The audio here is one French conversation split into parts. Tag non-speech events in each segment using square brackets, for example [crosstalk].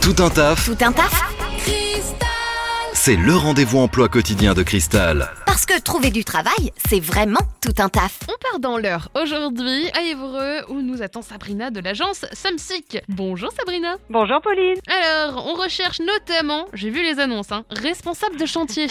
Tout un taf, Tout un taf c'est le rendez-vous emploi quotidien de Cristal. Parce que trouver du travail, c'est vraiment tout un taf. On part dans l'heure aujourd'hui à Évreux où nous attend Sabrina de l'agence Samsic. Bonjour Sabrina. Bonjour Pauline. Alors, on recherche notamment, j'ai vu les annonces, hein, responsable de chantier.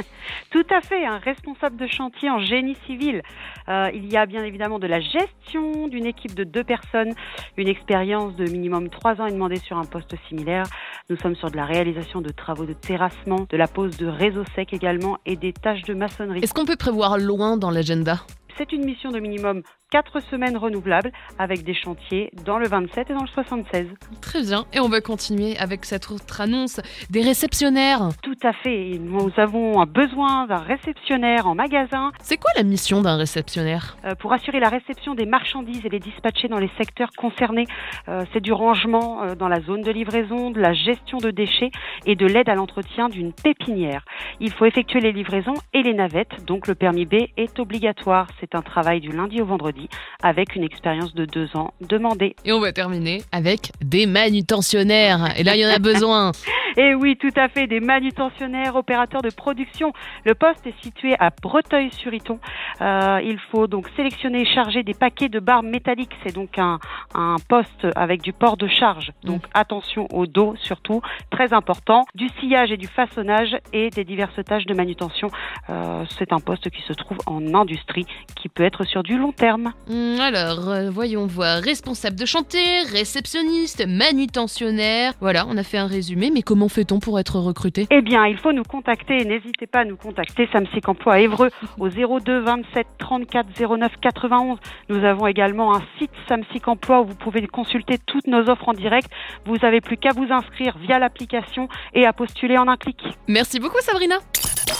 [laughs] Tout à fait, un responsable de chantier en génie civil. Euh, il y a bien évidemment de la gestion d'une équipe de deux personnes, une expérience de minimum trois ans est demandée sur un poste similaire. Nous sommes sur de la réalisation de travaux de terrassement, de la pose de réseaux secs également et des tâches de maçonnerie. Est-ce qu'on peut prévoir loin dans l'agenda? C'est une mission de minimum quatre semaines renouvelables avec des chantiers dans le 27 et dans le 76. Très bien. Et on va continuer avec cette autre annonce des réceptionnaires. Tout à fait. Nous avons un besoin d'un réceptionnaire en magasin C'est quoi la mission d'un réceptionnaire? Euh, pour assurer la réception des marchandises et les dispatcher dans les secteurs concernés. Euh, c'est du rangement euh, dans la zone de livraison, de la gestion de déchets et de l'aide à l'entretien d'une pépinière. Il faut effectuer les livraisons et les navettes, donc le permis B est obligatoire. C'est un travail du lundi au vendredi avec une expérience de deux ans demandée. Et on va terminer avec des manutentionnaires. Et là, il y en a besoin. [laughs] Et oui, tout à fait, des manutentionnaires, opérateurs de production. Le poste est situé à Breteuil-sur-Iton. Euh, il faut donc sélectionner et charger des paquets de barres métalliques. C'est donc un, un poste avec du port de charge. Donc attention au dos surtout, très important. Du sillage et du façonnage et des diverses tâches de manutention. Euh, C'est un poste qui se trouve en industrie, qui peut être sur du long terme. Hum, Alors, euh, voyons voir. Responsable de chantier, réceptionniste, manutentionnaire. Voilà, on a fait un résumé, mais comment fait-on pour être recruté? Eh bien, il faut nous contacter. N'hésitez pas à nous contacter. Samsic Emploi à Évreux au 02 27 34 09 91. Nous avons également un site Samsic Emploi où vous pouvez consulter toutes nos offres en direct. Vous n'avez plus qu'à vous inscrire via l'application et à postuler en un clic. Merci beaucoup Sabrina.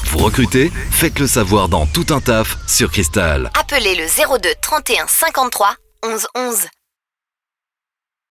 Vous recrutez Faites le savoir dans Tout un taf sur Cristal. Appelez le 02 31 53 11 11.